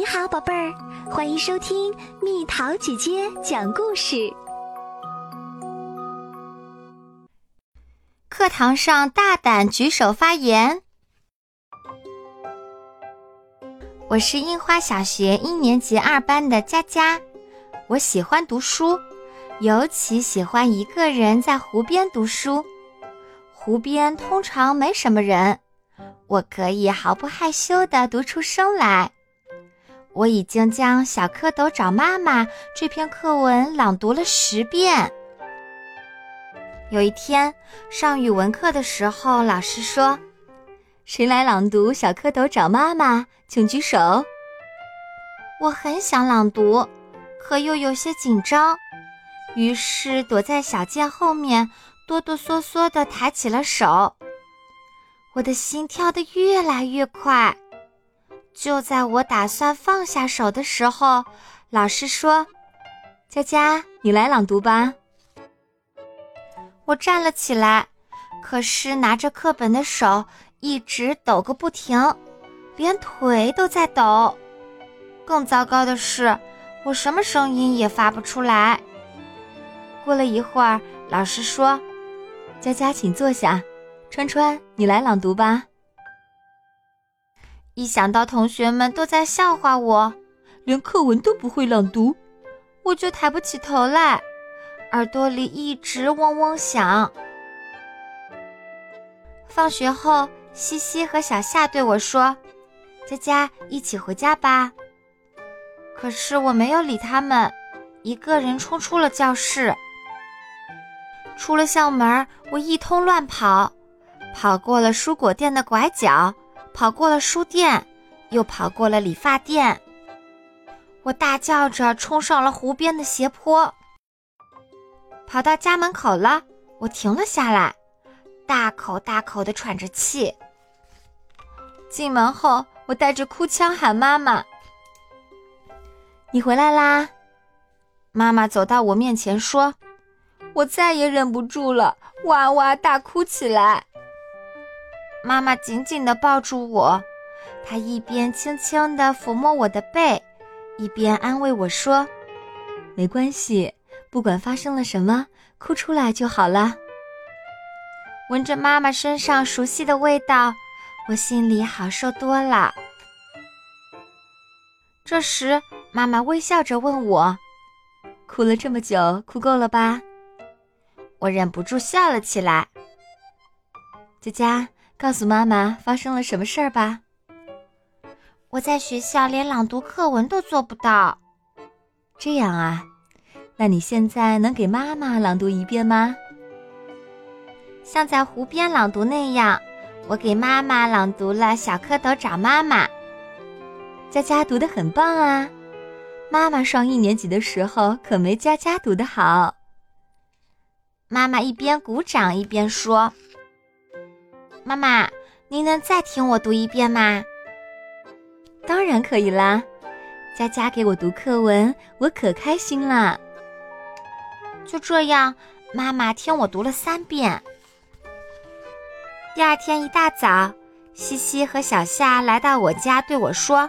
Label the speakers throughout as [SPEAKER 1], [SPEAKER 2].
[SPEAKER 1] 你好，宝贝儿，欢迎收听蜜桃姐姐讲故事。
[SPEAKER 2] 课堂上大胆举手发言。我是樱花小学一年级二班的佳佳，我喜欢读书，尤其喜欢一个人在湖边读书。湖边通常没什么人，我可以毫不害羞地读出声来。我已经将《小蝌蚪找妈妈》这篇课文朗读了十遍。有一天上语文课的时候，老师说：“谁来朗读《小蝌蚪找妈妈》？请举手。”我很想朗读，可又有些紧张，于是躲在小剑后面，哆哆嗦嗦地抬起了手。我的心跳得越来越快。就在我打算放下手的时候，老师说：“佳佳，你来朗读吧。”我站了起来，可是拿着课本的手一直抖个不停，连腿都在抖。更糟糕的是，我什么声音也发不出来。过了一会儿，老师说：“佳佳，请坐下。川川，你来朗读吧。”一想到同学们都在笑话我，连课文都不会朗读，我就抬不起头来，耳朵里一直嗡嗡响。放学后，西西和小夏对我说：“佳佳，一起回家吧。”可是我没有理他们，一个人冲出了教室。出了校门，我一通乱跑，跑过了蔬果店的拐角。跑过了书店，又跑过了理发店。我大叫着冲上了湖边的斜坡。跑到家门口了，我停了下来，大口大口的喘着气。进门后，我带着哭腔喊妈妈：“你回来啦！”妈妈走到我面前说：“我再也忍不住了，哇哇大哭起来。”妈妈紧紧地抱住我，她一边轻轻地抚摸我的背，一边安慰我说：“没关系，不管发生了什么，哭出来就好了。”闻着妈妈身上熟悉的味道，我心里好受多了。这时，妈妈微笑着问我：“哭了这么久，哭够了吧？”我忍不住笑了起来。佳佳。告诉妈妈发生了什么事儿吧。我在学校连朗读课文都做不到。这样啊，那你现在能给妈妈朗读一遍吗？像在湖边朗读那样，我给妈妈朗读了《小蝌蚪找妈妈》。佳佳读的很棒啊，妈妈上一年级的时候可没佳佳读的好。妈妈一边鼓掌一边说。妈妈，您能再听我读一遍吗？当然可以啦，佳佳给我读课文，我可开心了。就这样，妈妈听我读了三遍。第二天一大早，西西和小夏来到我家，对我说：“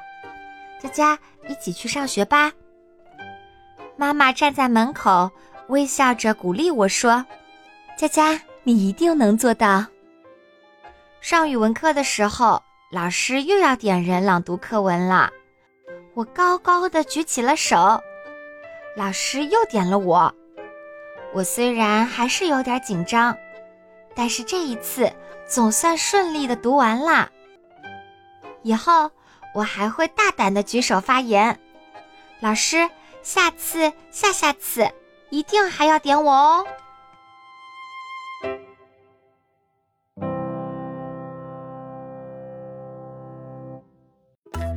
[SPEAKER 2] 佳佳，一起去上学吧。”妈妈站在门口，微笑着鼓励我说：“佳佳，你一定能做到。”上语文课的时候，老师又要点人朗读课文了。我高高的举起了手，老师又点了我。我虽然还是有点紧张，但是这一次总算顺利的读完了。以后我还会大胆的举手发言。老师，下次、下下次一定还要点我哦。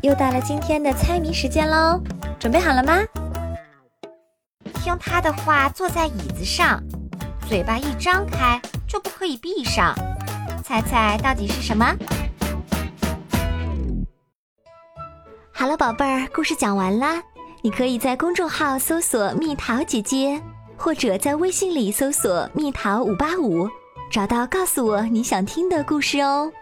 [SPEAKER 1] 又到了今天的猜谜时间喽，准备好了吗？
[SPEAKER 2] 听他的话，坐在椅子上，嘴巴一张开就不可以闭上。猜猜到底是什么？
[SPEAKER 1] 好了，宝贝儿，故事讲完啦。你可以在公众号搜索“蜜桃姐姐”，或者在微信里搜索“蜜桃五八五”，找到告诉我你想听的故事哦。